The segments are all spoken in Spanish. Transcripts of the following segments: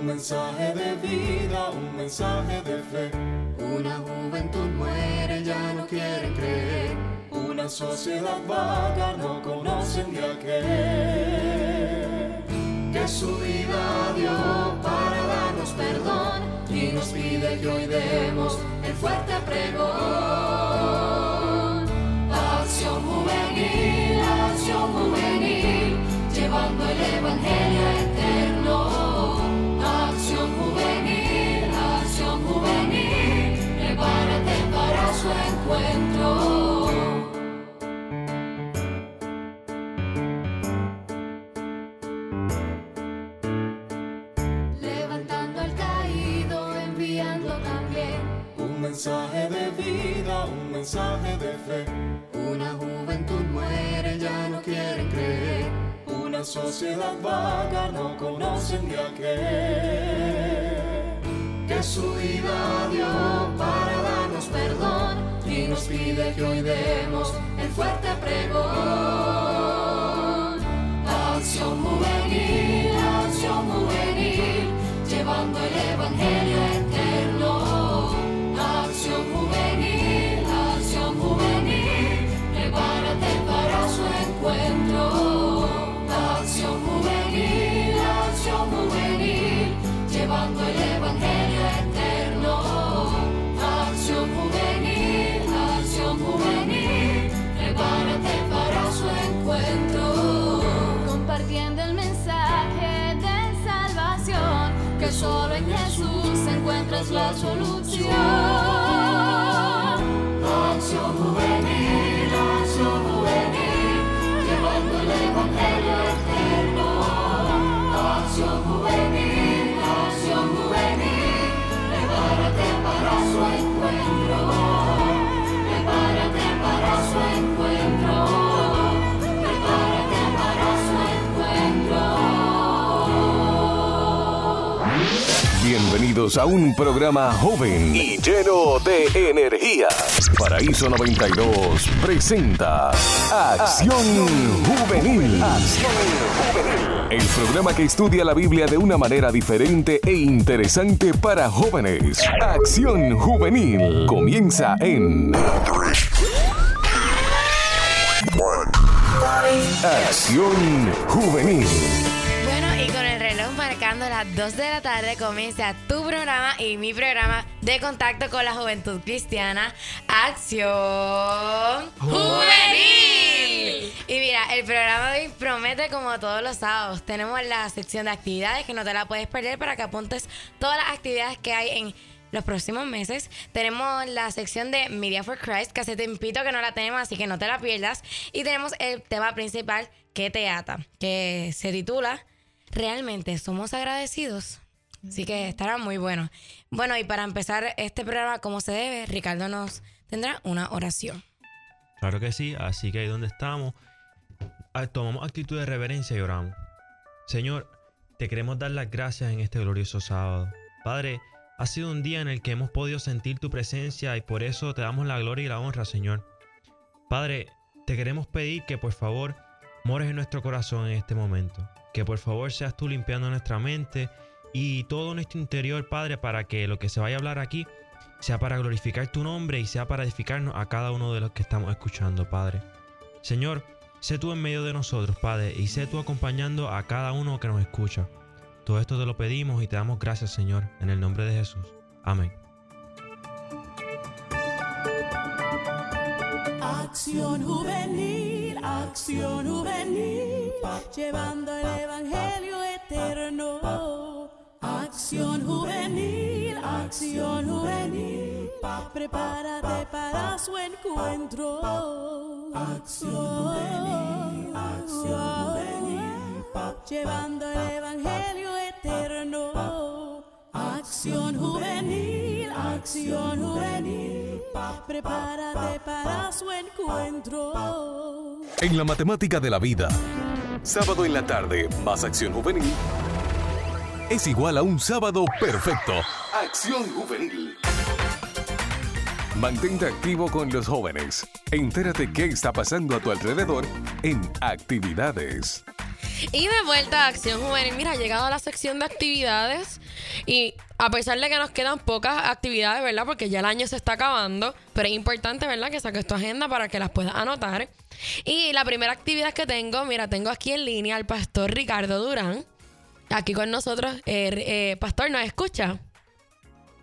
Un mensaje de vida, un mensaje de fe. Una juventud muere, ya no quieren creer. Una sociedad vaga, no conocen de aquel. Que su vida dio para darnos perdón y nos pide que hoy demos el fuerte pregón. Acción juvenil, acción juvenil, llevando el evangelio encuentro. Levantando al caído, enviando también un mensaje de vida, un mensaje de fe. Una juventud muere, ya no quieren creer. Una sociedad vaga, no conocen de aquel. Que su vida dio para darnos perdón nos pide que hoy el fuerte pregón. A un programa joven y lleno de energía. Paraíso 92 presenta Acción Juvenil. Acción Juvenil. El programa que estudia la Biblia de una manera diferente e interesante para jóvenes. Acción Juvenil. Comienza en Acción Juvenil. Las 2 de la tarde comienza tu programa y mi programa de contacto con la juventud cristiana, Acción Juvenil. Y mira, el programa de hoy promete como todos los sábados. Tenemos la sección de actividades que no te la puedes perder para que apuntes todas las actividades que hay en los próximos meses. Tenemos la sección de Media for Christ, que hace tiempito que no la tenemos, así que no te la pierdas. Y tenemos el tema principal que te ata, que se titula ¿Realmente somos agradecidos? Así que estará muy bueno. Bueno, y para empezar este programa como se debe, Ricardo nos tendrá una oración. Claro que sí, así que ahí donde estamos, ah, tomamos actitud de reverencia y oramos. Señor, te queremos dar las gracias en este glorioso sábado. Padre, ha sido un día en el que hemos podido sentir tu presencia y por eso te damos la gloria y la honra, Señor. Padre, te queremos pedir que por favor mores en nuestro corazón en este momento. Que por favor seas tú limpiando nuestra mente y todo nuestro interior, Padre, para que lo que se vaya a hablar aquí sea para glorificar tu nombre y sea para edificarnos a cada uno de los que estamos escuchando, Padre. Señor, sé tú en medio de nosotros, Padre, y sé tú acompañando a cada uno que nos escucha. Todo esto te lo pedimos y te damos gracias, Señor, en el nombre de Jesús. Amén. Acción juvenil, acción juvenil, llevando el evangelio eterno. Acción juvenil, acción juvenil, prepárate para su encuentro. Acción juvenil, acción juvenil, llevando el evangelio eterno. Acción juvenil, acción juvenil, prepárate para su encuentro. En la matemática de la vida, sábado en la tarde más acción juvenil es igual a un sábado perfecto. Acción juvenil. Mantente activo con los jóvenes. Entérate qué está pasando a tu alrededor en actividades. Y de vuelta a Acción Juvenil. Mira, ha llegado a la sección de actividades y a pesar de que nos quedan pocas actividades, ¿verdad? Porque ya el año se está acabando, pero es importante, ¿verdad? Que saques tu agenda para que las puedas anotar. Y la primera actividad que tengo, mira, tengo aquí en línea al pastor Ricardo Durán, aquí con nosotros. Eh, eh, pastor, ¿nos escucha?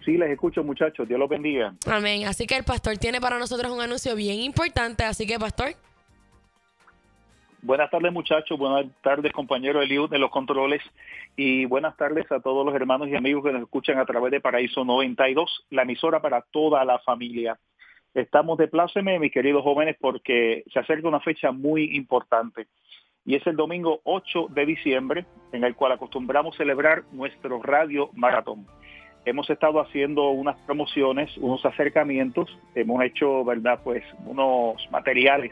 Sí, les escucho muchachos, Dios los bendiga. Amén. Así que el pastor tiene para nosotros un anuncio bien importante, así que pastor. Buenas tardes muchachos, buenas tardes compañeros Eliud de los controles y buenas tardes a todos los hermanos y amigos que nos escuchan a través de Paraíso 92, la emisora para toda la familia. Estamos de pláceme, mis queridos jóvenes, porque se acerca una fecha muy importante y es el domingo 8 de diciembre en el cual acostumbramos celebrar nuestro radio maratón. Hemos estado haciendo unas promociones, unos acercamientos, hemos hecho, ¿verdad? Pues unos materiales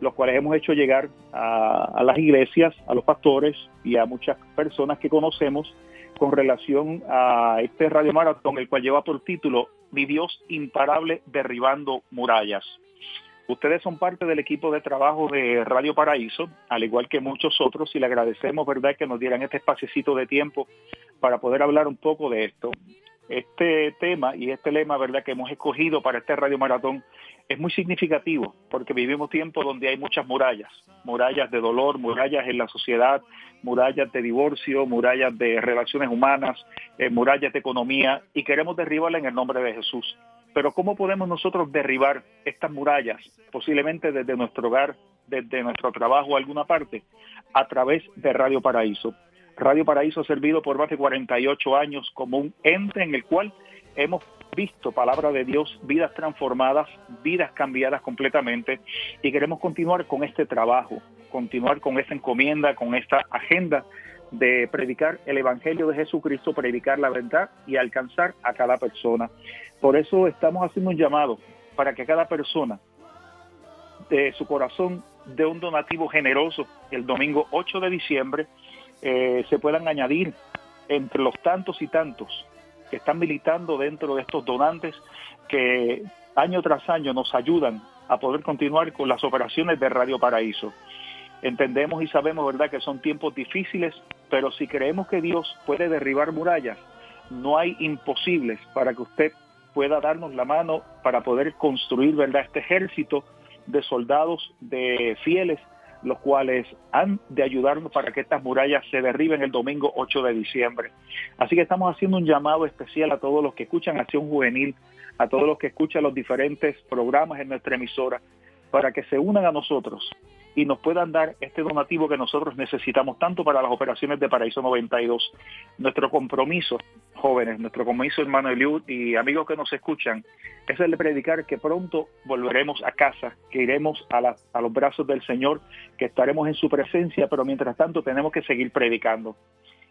los cuales hemos hecho llegar a, las iglesias, a los pastores y a muchas personas que conocemos con relación a este radio maratón, el cual lleva por título Mi Dios imparable derribando murallas. Ustedes son parte del equipo de trabajo de Radio Paraíso, al igual que muchos otros, y le agradecemos, ¿verdad?, que nos dieran este espaciocito de tiempo para poder hablar un poco de esto. Este tema y este lema, ¿verdad?, que hemos escogido para este Radio Maratón es muy significativo porque vivimos tiempos donde hay muchas murallas, murallas de dolor, murallas en la sociedad, murallas de divorcio, murallas de relaciones humanas, eh, murallas de economía y queremos derribarla en el nombre de Jesús. Pero ¿cómo podemos nosotros derribar estas murallas? Posiblemente desde nuestro hogar, desde nuestro trabajo, o alguna parte, a través de Radio Paraíso. Radio Paraíso ha servido por más de 48 años como un ente en el cual hemos visto, palabra de Dios, vidas transformadas, vidas cambiadas completamente y queremos continuar con este trabajo, continuar con esta encomienda, con esta agenda de predicar el Evangelio de Jesucristo, predicar la verdad y alcanzar a cada persona. Por eso estamos haciendo un llamado para que cada persona de su corazón dé un donativo generoso el domingo 8 de diciembre, eh, se puedan añadir entre los tantos y tantos que están militando dentro de estos donantes que año tras año nos ayudan a poder continuar con las operaciones de Radio Paraíso. Entendemos y sabemos, ¿verdad?, que son tiempos difíciles, pero si creemos que Dios puede derribar murallas, no hay imposibles para que usted pueda darnos la mano para poder construir, ¿verdad?, este ejército de soldados, de fieles los cuales han de ayudarnos para que estas murallas se derriben el domingo 8 de diciembre. Así que estamos haciendo un llamado especial a todos los que escuchan Acción Juvenil, a todos los que escuchan los diferentes programas en nuestra emisora, para que se unan a nosotros y nos puedan dar este donativo que nosotros necesitamos tanto para las operaciones de Paraíso 92. Nuestro compromiso, jóvenes, nuestro compromiso, hermano Eliud y amigos que nos escuchan, es el de predicar que pronto volveremos a casa, que iremos a, a los brazos del Señor, que estaremos en su presencia, pero mientras tanto tenemos que seguir predicando.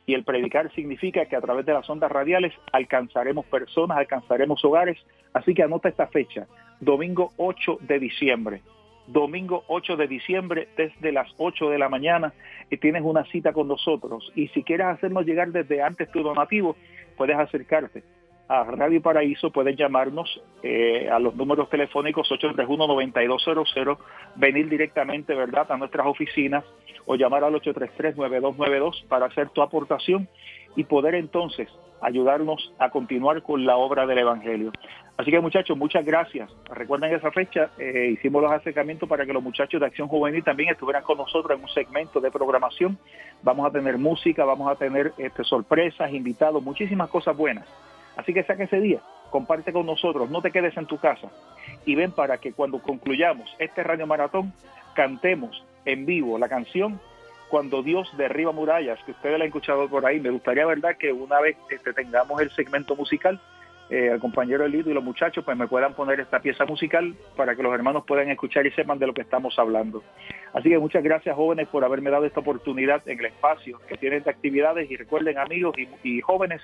Y el predicar significa que a través de las ondas radiales alcanzaremos personas, alcanzaremos hogares. Así que anota esta fecha, domingo 8 de diciembre domingo 8 de diciembre desde las 8 de la mañana y tienes una cita con nosotros. Y si quieres hacernos llegar desde antes tu donativo, puedes acercarte a Radio Paraíso, puedes llamarnos eh, a los números telefónicos 831-9200, venir directamente, ¿verdad?, a nuestras oficinas o llamar al 833-9292 para hacer tu aportación y poder entonces ayudarnos a continuar con la obra del Evangelio. Así que muchachos, muchas gracias. Recuerden esa fecha, eh, hicimos los acercamientos para que los muchachos de Acción Juvenil también estuvieran con nosotros en un segmento de programación. Vamos a tener música, vamos a tener este, sorpresas, invitados, muchísimas cosas buenas. Así que saque ese día, comparte con nosotros, no te quedes en tu casa y ven para que cuando concluyamos este radio maratón cantemos en vivo la canción cuando Dios derriba murallas, que ustedes la han escuchado por ahí. Me gustaría, ¿verdad?, que una vez este, tengamos el segmento musical, eh, el compañero Elido y los muchachos pues me puedan poner esta pieza musical para que los hermanos puedan escuchar y sepan de lo que estamos hablando. Así que muchas gracias jóvenes por haberme dado esta oportunidad en el espacio que tienen de actividades y recuerden amigos y, y jóvenes,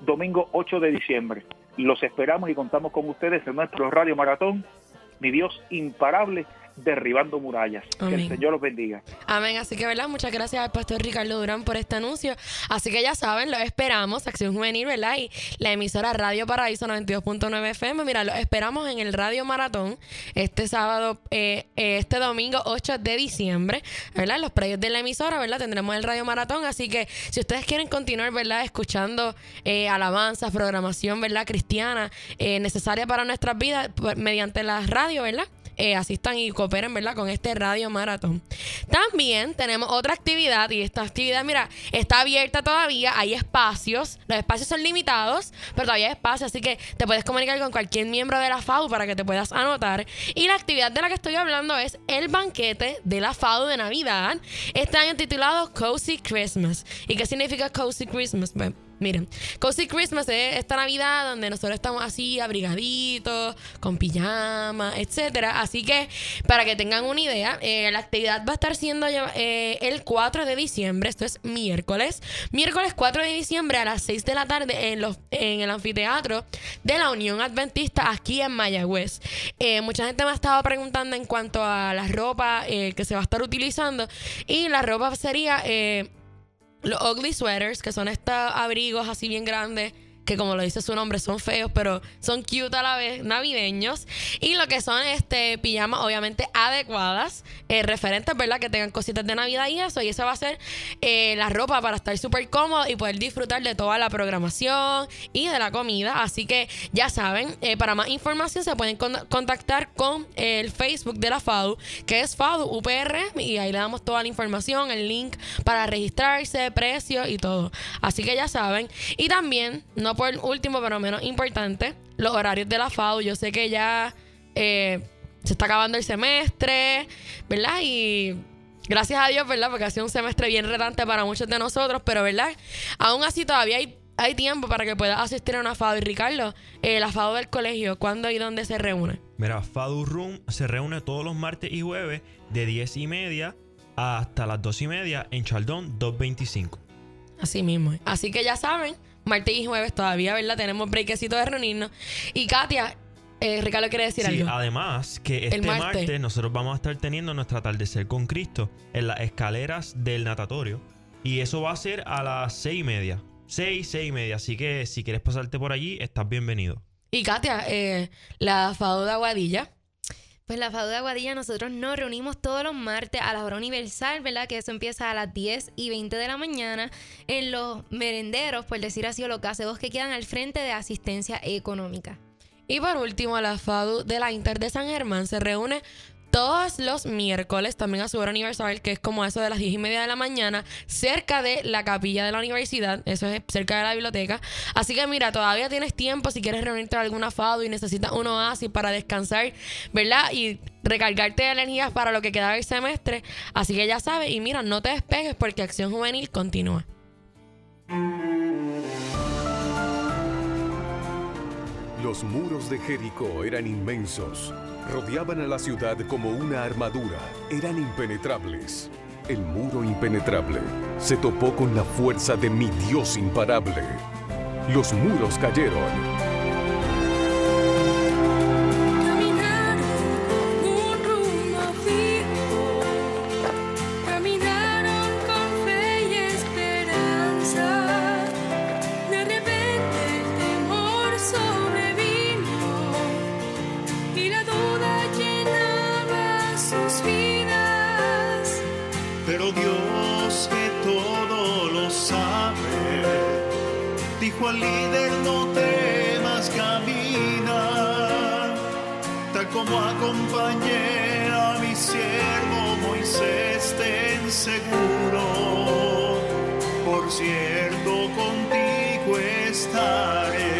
domingo 8 de diciembre. Los esperamos y contamos con ustedes en nuestro Radio Maratón, mi Dios imparable derribando murallas. Que el. Señor los bendiga. Amén. Así que, ¿verdad? Muchas gracias al pastor Ricardo Durán por este anuncio. Así que ya saben, los esperamos, Acción Juvenil, ¿verdad? Y la emisora Radio Paraíso 92.9 FM. Mira, los esperamos en el Radio Maratón este sábado, eh, eh, este domingo 8 de diciembre, ¿verdad? En los predios de la emisora, ¿verdad? Tendremos el Radio Maratón. Así que si ustedes quieren continuar, ¿verdad? Escuchando eh, alabanzas, programación, ¿verdad? Cristiana, eh, necesaria para nuestras vidas pues, mediante la radio, ¿verdad? Eh, asistan y cooperen, ¿verdad? Con este radio maratón. También tenemos otra actividad y esta actividad, mira, está abierta todavía, hay espacios, los espacios son limitados, pero todavía hay espacio, así que te puedes comunicar con cualquier miembro de la FAU para que te puedas anotar. Y la actividad de la que estoy hablando es el banquete de la FAU de Navidad, este año titulado Cozy Christmas. ¿Y qué significa Cozy Christmas? Pues, Miren, Cozy Christmas es esta Navidad donde nosotros estamos así abrigaditos, con pijama, etcétera. Así que para que tengan una idea, eh, la actividad va a estar siendo eh, el 4 de diciembre, esto es miércoles, miércoles 4 de diciembre a las 6 de la tarde en, los, en el anfiteatro de la Unión Adventista aquí en Mayagüez. Eh, mucha gente me ha estado preguntando en cuanto a la ropa que se va a estar utilizando y la ropa sería... los ugly sweaters, que son estos abrigos así bien grandes, que como lo dice su nombre, son feos, pero son cute a la vez, navideños. Y lo que son este pijamas, obviamente adecuadas, eh, referentes, ¿verdad? Que tengan cositas de Navidad y eso. Y esa va a ser eh, la ropa para estar súper cómodo y poder disfrutar de toda la programación y de la comida. Así que ya saben, eh, para más información se pueden con- contactar con el Facebook de la FADU, que es FADU UPR, y ahí le damos toda la información, el link para registrarse, precio y todo. Así que ya saben. Y también, no por último, pero menos importante, los horarios de la FADU. Yo sé que ya eh, se está acabando el semestre, ¿verdad? Y gracias a Dios, ¿verdad? Porque ha sido un semestre bien retante para muchos de nosotros, pero ¿verdad? Aún así todavía hay, hay tiempo para que puedas asistir a una FADU. Y Ricardo, eh, la FADU del colegio, ¿cuándo y dónde se reúne? Mira, Fadu Room se reúne todos los martes y jueves de 10 y media hasta las 2 y media en Chaldón 225. Así mismo. Así que ya saben, martes y jueves todavía, ¿verdad? Tenemos breakcito de reunirnos. Y Katia, eh, Ricardo quiere decir Sí, algo. además que este martes. martes. nosotros vamos a estar teniendo nuestro atardecer con Cristo en las escaleras del natatorio. Y eso va a ser a las 6 y media. 6, 6 y media. Así que si quieres pasarte por allí, estás bienvenido. Y Katia, eh, la FADU de Aguadilla. Pues la FADU de Aguadilla nosotros nos reunimos todos los martes a la hora universal, ¿verdad? Que eso empieza a las 10 y 20 de la mañana en los merenderos, por decir así, o los gazebos que quedan al frente de asistencia económica. Y por último, la FADU de la Inter de San Germán se reúne todos los miércoles, también a su hora universal, que es como eso de las 10 y media de la mañana, cerca de la capilla de la universidad, eso es cerca de la biblioteca. Así que mira, todavía tienes tiempo si quieres reunirte a alguna FADU y necesitas un oasis para descansar, ¿verdad? Y recargarte de energías para lo que queda del semestre. Así que ya sabes, y mira, no te despegues porque Acción Juvenil continúa. Los muros de Jericó eran inmensos, rodeaban a la ciudad como una armadura, eran impenetrables. El muro impenetrable se topó con la fuerza de mi Dios imparable. Los muros cayeron, Pero Dios que todo lo sabe, dijo al líder no temas, camina, tal como acompañé a mi siervo Moisés, ten seguro, por cierto contigo estaré.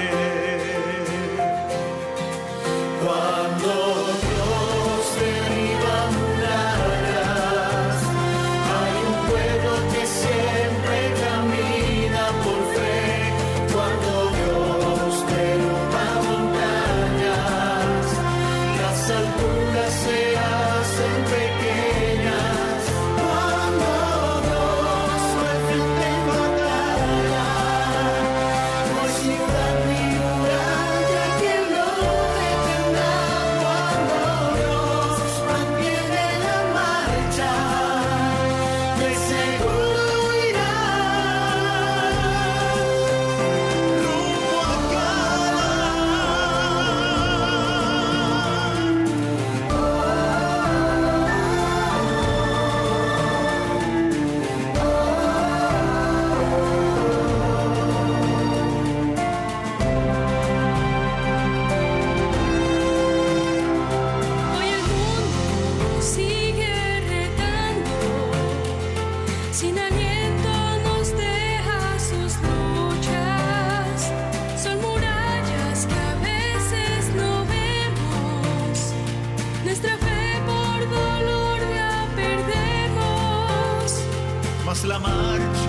la marcha.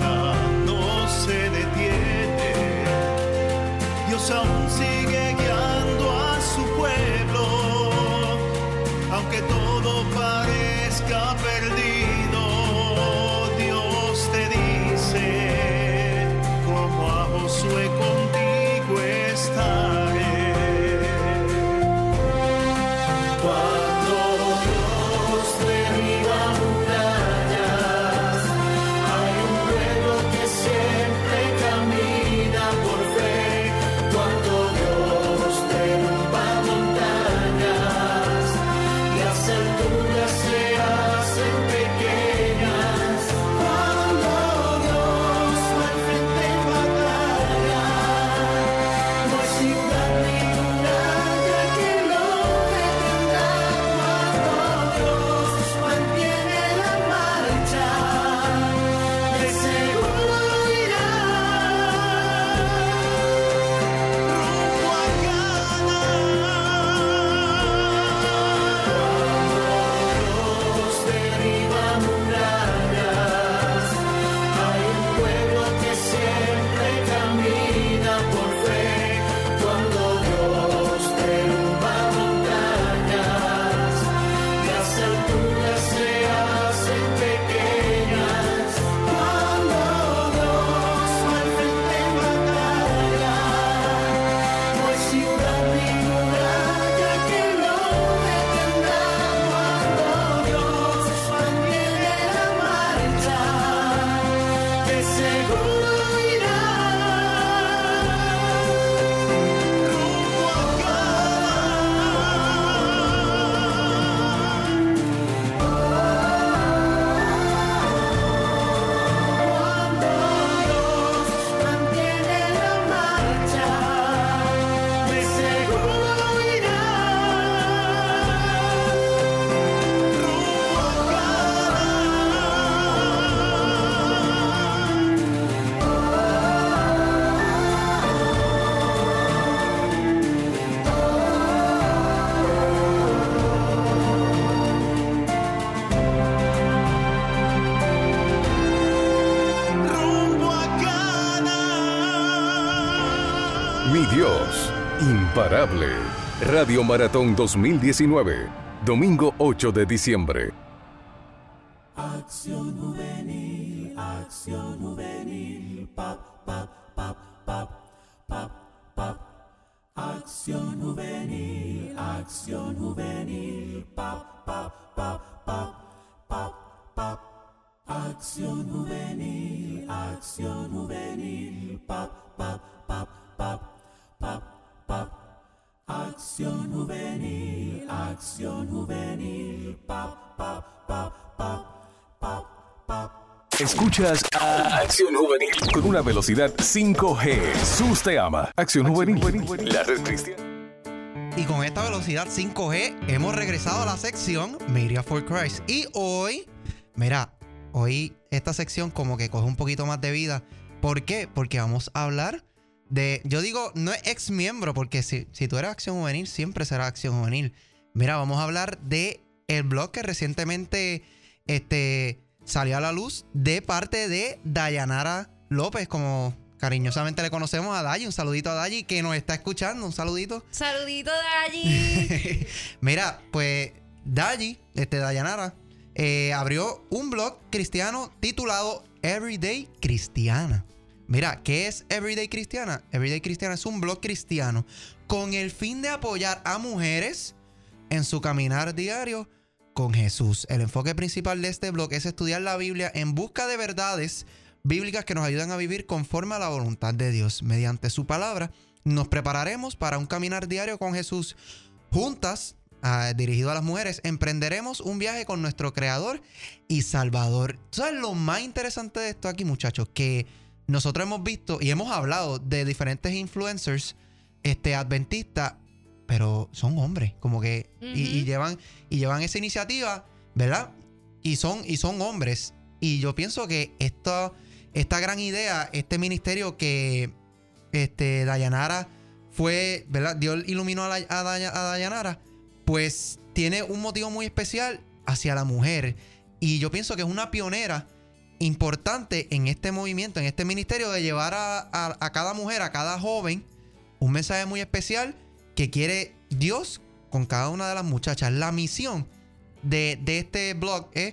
Radio Maratón 2019, domingo 8 de diciembre. Escuchas a Acción Juvenil con una velocidad 5G. Sus te ama. Acción Juvenil. La red cristiana. Y con esta velocidad 5G hemos regresado a la sección Media for Christ. Y hoy, mira, hoy esta sección como que coge un poquito más de vida. ¿Por qué? Porque vamos a hablar de, yo digo, no es ex miembro, porque si, si tú eres acción juvenil, siempre será acción juvenil. Mira, vamos a hablar de el blog que recientemente este, salió a la luz de parte de Dayanara López, como cariñosamente le conocemos a Dayi. Un saludito a Dayi que nos está escuchando. Un saludito. Saludito allí. Mira, pues Dayi, este Dayanara, eh, abrió un blog cristiano titulado Everyday Cristiana. Mira, ¿qué es Everyday Cristiana? Everyday Cristiana es un blog cristiano con el fin de apoyar a mujeres en su caminar diario con Jesús. El enfoque principal de este blog es estudiar la Biblia en busca de verdades bíblicas que nos ayudan a vivir conforme a la voluntad de Dios. Mediante su palabra nos prepararemos para un caminar diario con Jesús. Juntas, ah, dirigido a las mujeres, emprenderemos un viaje con nuestro Creador y Salvador. ¿Tú ¿Sabes lo más interesante de esto aquí, muchachos? Que nosotros hemos visto y hemos hablado de diferentes influencers este, adventistas, pero son hombres, como que, y, llevan, y llevan esa iniciativa, ¿verdad? Y son, y son hombres. Y yo pienso que esta, esta gran idea, este ministerio que este, Dayanara fue, ¿verdad? Dios iluminó a, la- a Daya- a Dayanara, pues tiene un motivo muy especial hacia la mujer. Y yo pienso que es una pionera importante en este movimiento, en este ministerio, de llevar a, a- a cada mujer, a cada joven, un mensaje muy especial que quiere Dios con cada una de las muchachas. La misión de, de este blog es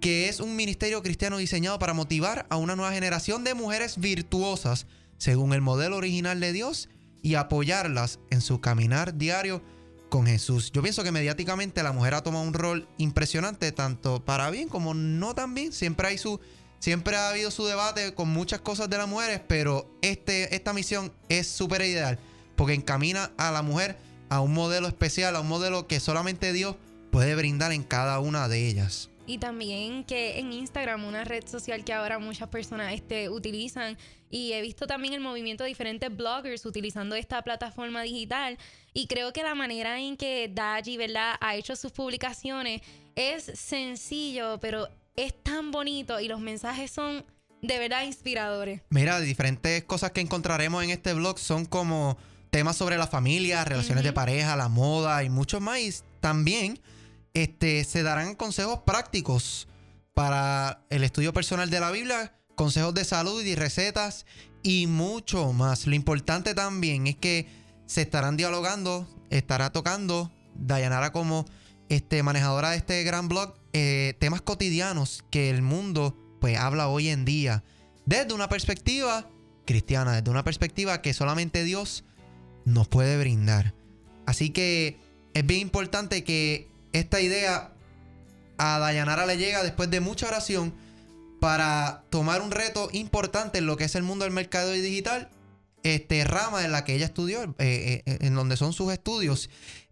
que es un ministerio cristiano diseñado para motivar a una nueva generación de mujeres virtuosas según el modelo original de Dios y apoyarlas en su caminar diario con Jesús. Yo pienso que mediáticamente la mujer ha tomado un rol impresionante, tanto para bien como no tan bien. Siempre hay su. Siempre ha habido su debate con muchas cosas de las mujeres, pero este, esta misión es súper ideal porque encamina a la mujer a un modelo especial, a un modelo que solamente Dios puede brindar en cada una de ellas. Y también que en Instagram, una red social que ahora muchas personas este, utilizan, y he visto también el movimiento de diferentes bloggers utilizando esta plataforma digital. Y creo que la manera en que Daji, ¿verdad?, ha hecho sus publicaciones es sencillo, pero es tan bonito y los mensajes son de verdad inspiradores. Mira, diferentes cosas que encontraremos en este blog son como temas sobre la familia, relaciones de pareja, la moda y mucho más. Y también este, se darán consejos prácticos para el estudio personal de la Biblia, consejos de salud y recetas y mucho más. Lo importante también es que se estarán dialogando, estará tocando Dayanara como este, manejadora de este gran blog, eh, temas cotidianos que el mundo pues habla hoy en día desde una perspectiva cristiana, desde una perspectiva que solamente Dios nos puede brindar. Así que es bien importante que esta idea a Dayanara le llega después de mucha oración para tomar un reto importante en lo que es el mundo del mercado digital, este rama en la que ella estudió, eh, eh, en donde son sus estudios.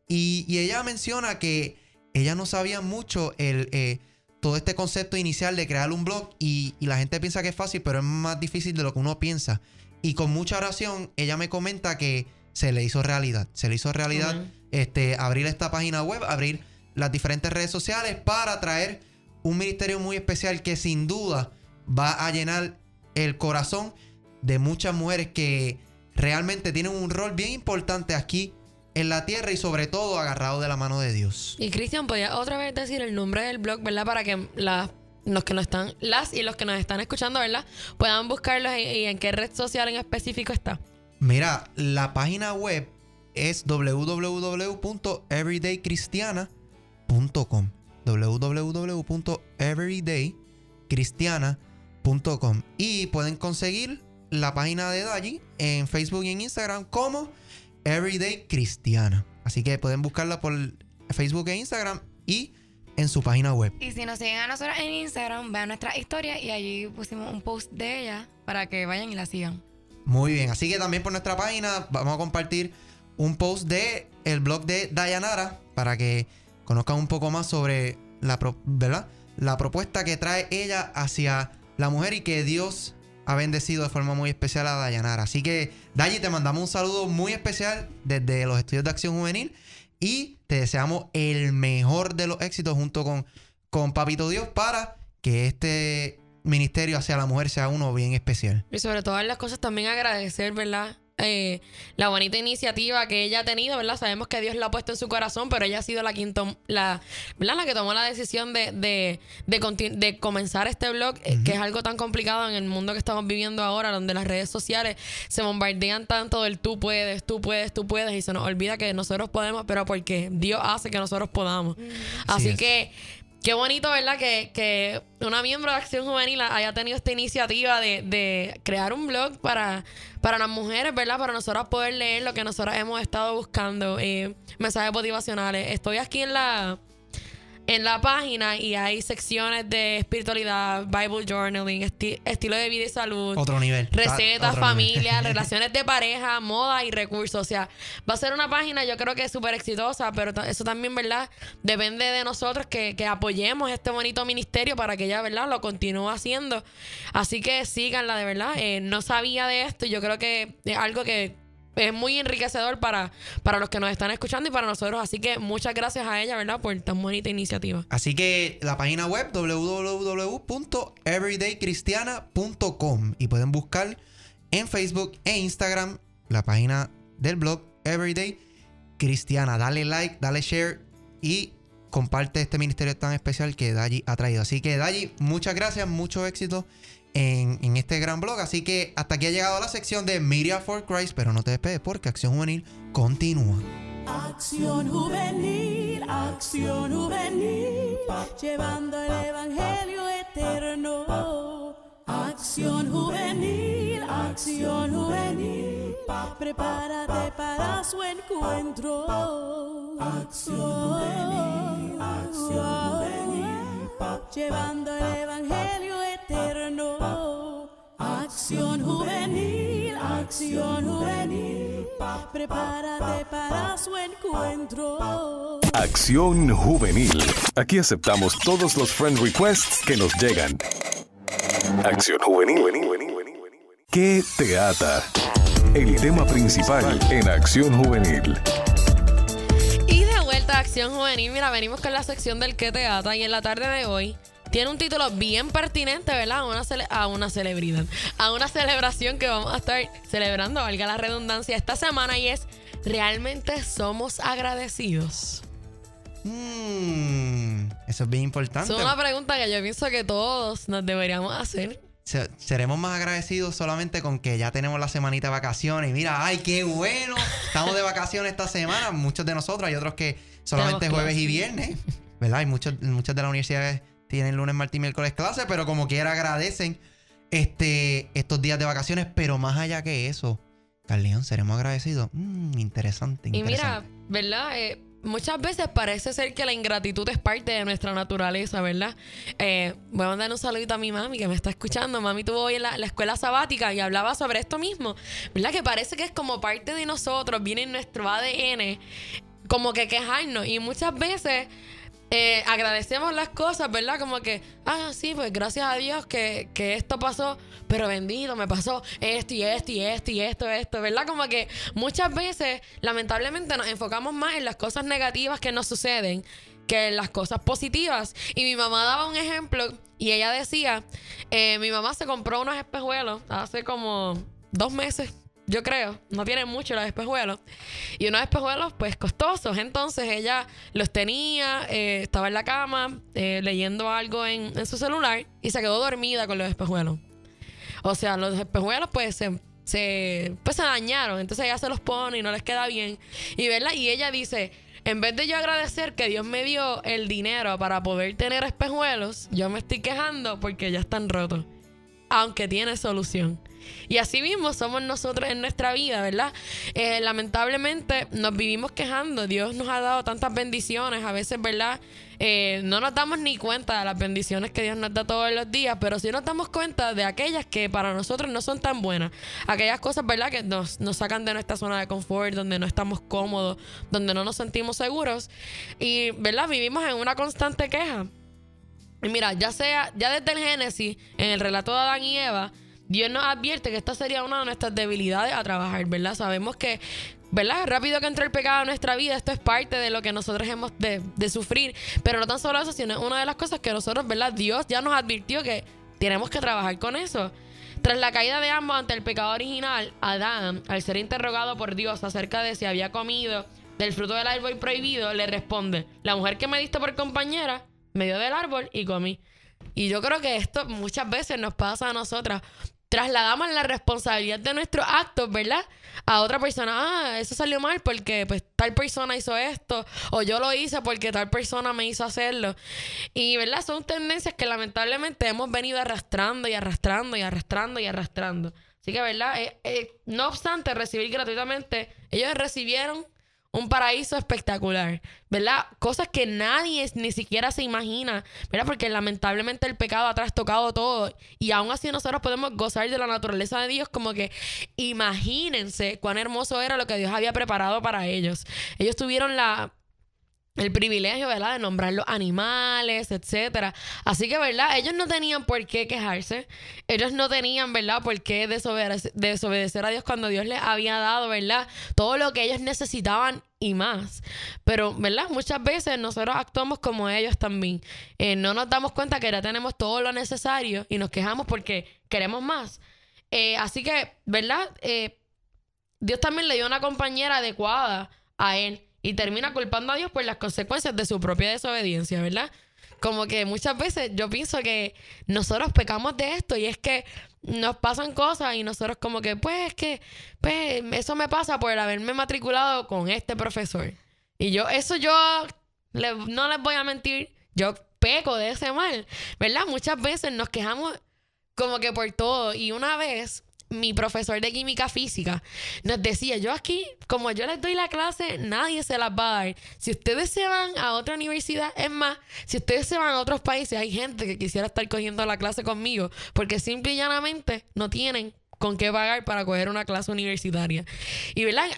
Y, ella menciona que ella no sabía mucho el, eh, todo este concepto inicial de crear un blog y la gente piensa que es fácil, pero es más difícil de lo que uno piensa. Y con mucha oración, ella me comenta que se le hizo realidad. Se le hizo realidad este, abrir esta página web, abrir las diferentes redes sociales para traer un ministerio muy especial que sin duda va a llenar el corazón de muchas mujeres que realmente tienen un rol bien importante aquí en la tierra y sobre todo agarrado de la mano de Dios. Y Cristian, podía otra vez decir el nombre del blog, ¿verdad? Para que las los que nos están, las y los que nos están escuchando, ¿verdad? Puedan buscarlos y, y en qué red social en específico está. Mira, la página web es www.everydaycristiana.com www.everydaycristiana.com y pueden conseguir la página de Daji en Facebook y en Instagram como Everyday Cristiana. Así que pueden buscarla por Facebook e Instagram y en su página web. Y si nos siguen a nosotros en Instagram, vean nuestra historia y allí pusimos un post de ella para que vayan y la sigan. Muy bien, así que también por nuestra página vamos a compartir un post de el blog de Dayanara para que conozcan un poco más sobre la, ¿verdad? la propuesta que trae ella hacia la mujer y que Dios ha bendecido de forma muy especial a Dayanara. Así que, Dayi, te mandamos un saludo muy especial desde los estudios de acción juvenil y te deseamos el mejor de los éxitos junto con, con Papito Dios para que este ministerio hacia la mujer sea uno bien especial. Y sobre todas las cosas también agradecer, ¿verdad? Eh, la bonita iniciativa que ella ha tenido, ¿verdad? Sabemos que Dios la ha puesto en su corazón, pero ella ha sido la, quien la, ¿verdad? la que tomó la decisión de, de, de, de comenzar este blog, eh, que es algo tan complicado en el mundo que estamos viviendo ahora, donde las redes sociales se bombardean tanto del tú puedes, tú puedes, tú puedes, y se nos olvida que nosotros podemos, pero porque Dios hace que nosotros podamos. Así es. que Qué bonito, ¿verdad? Que, que una miembro de Acción Juvenil haya tenido esta iniciativa de, de crear un blog para, para las mujeres, ¿verdad? Para nosotras poder leer lo que nosotras hemos estado buscando, eh, mensajes motivacionales. Estoy aquí en la, en la página y hay secciones de espiritualidad, Bible journaling, esti- estilo de vida y salud. Otro nivel. Recetas, nivel. familia, relaciones de pareja, moda y recursos. O sea, va a ser una página yo creo que súper exitosa, pero eso también, ¿verdad? Depende de nosotros que, que apoyemos este bonito ministerio para que ella, ¿verdad? Lo continúe haciendo. Así que síganla, de verdad. Eh, no sabía de esto y yo creo que es algo que es muy enriquecedor para, para los que nos están escuchando y para nosotros. Así que muchas gracias a ella, ¿verdad? Por tan bonita iniciativa. Así que la página web www.everydaycristiana.com y pueden buscar en Facebook e Instagram la página del blog Everyday Cristiana. Dale like, dale share y comparte este ministerio tan especial que Dayi ha traído. Así que Dayi, muchas gracias, mucho éxito en, en este gran blog. Así que hasta aquí ha llegado la sección de Media for Christ, pero no te despegues porque Acción Juvenil continúa. Acción juvenil, acción juvenil, llevando el evangelio eterno. Acción juvenil, acción juvenil, prepárate para su encuentro. Acción juvenil, acción juvenil, llevando el evangelio Acción juvenil, acción juvenil, prepárate para su encuentro. Acción Juvenil. Aquí aceptamos todos los friend requests que nos llegan. Acción Juvenil. ¿Qué te ata? El tema principal en Acción Juvenil. Y de vuelta a Acción Juvenil, mira, venimos con la sección del que te ata y en la tarde de hoy tiene un título bien pertinente, ¿verdad? A una, cele- a una celebridad, a una celebración que vamos a estar celebrando, valga la redundancia, esta semana y es ¿realmente somos agradecidos? Mm, eso es bien importante. Es una pregunta que yo pienso que todos nos deberíamos hacer. Se- seremos más agradecidos solamente con que ya tenemos la semanita de vacaciones. Y mira, ay, qué bueno. Estamos de vacaciones esta semana. Muchos de nosotros, hay otros que solamente jueves y viernes. ¿Verdad? Y muchos, muchas de las universidades tienen lunes, martes y miércoles clases, pero como quiera agradecen este, estos días de vacaciones. Pero más allá que eso, Carleón, seremos agradecidos. Mm, interesante, Y mira, interesante. ¿verdad? Eh, muchas veces parece ser que la ingratitud es parte de nuestra naturaleza, ¿verdad? Eh, voy a mandar un saludito a mi mami que me está escuchando. Mami tuvo hoy en la, la escuela sabática y hablaba sobre esto mismo, ¿verdad? Que parece que es como parte de nosotros, viene en nuestro ADN, como que quejarnos. Y muchas veces eh, agradecemos las cosas, ¿verdad? Como que, ah, sí, pues gracias a Dios que, que esto pasó, pero bendito, me pasó esto y esto y esto y esto, esto, ¿verdad? Como que muchas veces, lamentablemente, nos enfocamos más en las cosas negativas que nos suceden que en las cosas positivas. Y mi mamá daba un ejemplo y ella decía, eh, mi mamá se compró unos espejuelos hace como dos meses. Yo creo, no tienen mucho los espejuelos. Y unos espejuelos, pues, costosos. Entonces ella los tenía, eh, estaba en la cama, eh, leyendo algo en, su celular y se quedó dormida con los espejuelos. O sea, los espejuelos, pues, se, pues, se dañaron. Entonces ella se los pone y no les queda bien. Y, y ella dice, en vez de yo agradecer que Dios me dio el dinero para poder tener espejuelos, yo me estoy quejando porque ya están rotos. Aunque tiene solución. Y así mismo somos nosotros en nuestra vida, ¿verdad? Eh, lamentablemente nos vivimos quejando. Dios nos ha dado tantas bendiciones. A veces, ¿verdad? Eh, no nos damos ni cuenta de las bendiciones que Dios nos da todos los días, pero sí nos damos cuenta de aquellas que para nosotros no son tan buenas. Aquellas cosas, ¿verdad? Que nos, nos sacan de nuestra zona de confort, donde no estamos cómodos, donde no nos sentimos seguros. Y, ¿verdad? Vivimos en una constante queja. Y mira, ya sea, ya desde el Génesis, en el relato de Adán y Eva, Dios nos advierte que esta sería una de nuestras debilidades a trabajar, ¿verdad? Sabemos que, ¿verdad? Rápido que entró el pecado en nuestra vida, esto es parte de lo que nosotros hemos de, de sufrir. Pero no tan solo eso, sino una de las cosas que nosotros, ¿verdad? Dios ya nos advirtió que tenemos que trabajar con eso. Tras la caída de ambos ante el pecado original, Adán, al ser interrogado por Dios acerca de si había comido del fruto del árbol prohibido, le responde, la mujer que me diste por compañera me dio del árbol y comí. Y yo creo que esto muchas veces nos pasa a nosotras. Trasladamos la responsabilidad de nuestros actos, ¿verdad? A otra persona. Ah, eso salió mal porque pues tal persona hizo esto. O yo lo hice porque tal persona me hizo hacerlo. Y, ¿verdad? Son tendencias que lamentablemente hemos venido arrastrando y arrastrando y arrastrando y arrastrando. Así que, ¿verdad? Eh, eh, no obstante recibir gratuitamente, ellos recibieron un paraíso espectacular, ¿verdad? Cosas que nadie ni siquiera se imagina, ¿verdad? Porque lamentablemente el pecado ha trastocado todo y aún así nosotros podemos gozar de la naturaleza de Dios como que imagínense cuán hermoso era lo que Dios había preparado para ellos. Ellos tuvieron la el privilegio, ¿verdad? De nombrar los animales, etcétera. Así que, ¿verdad? Ellos no tenían por qué quejarse. Ellos no tenían, ¿verdad? Por qué desobedecer, a Dios cuando Dios les había dado, ¿verdad? Todo lo que ellos necesitaban y más. Pero, ¿verdad? Muchas veces nosotros actuamos como ellos también. Eh, no nos damos cuenta que ya tenemos todo lo necesario y nos quejamos porque queremos más. Eh, así que, ¿verdad? Eh, Dios también le dio una compañera adecuada a él. Y termina culpando a Dios por las consecuencias de su propia desobediencia, ¿verdad? Como que muchas veces yo pienso que nosotros pecamos de esto y es que nos pasan cosas y nosotros como que, pues es que, pues eso me pasa por haberme matriculado con este profesor. Y yo, eso yo no les voy a mentir, yo peco de ese mal, ¿verdad? Muchas veces nos quejamos como que por todo. Y una vez mi profesor de química física nos decía, yo aquí, como yo les doy la clase, nadie se las va a dar. Si ustedes se van a otra universidad, es más, si ustedes se van a otros países, hay gente que quisiera estar cogiendo la clase conmigo, porque simple y llanamente no tienen con qué pagar para coger una clase universitaria. Y verdad,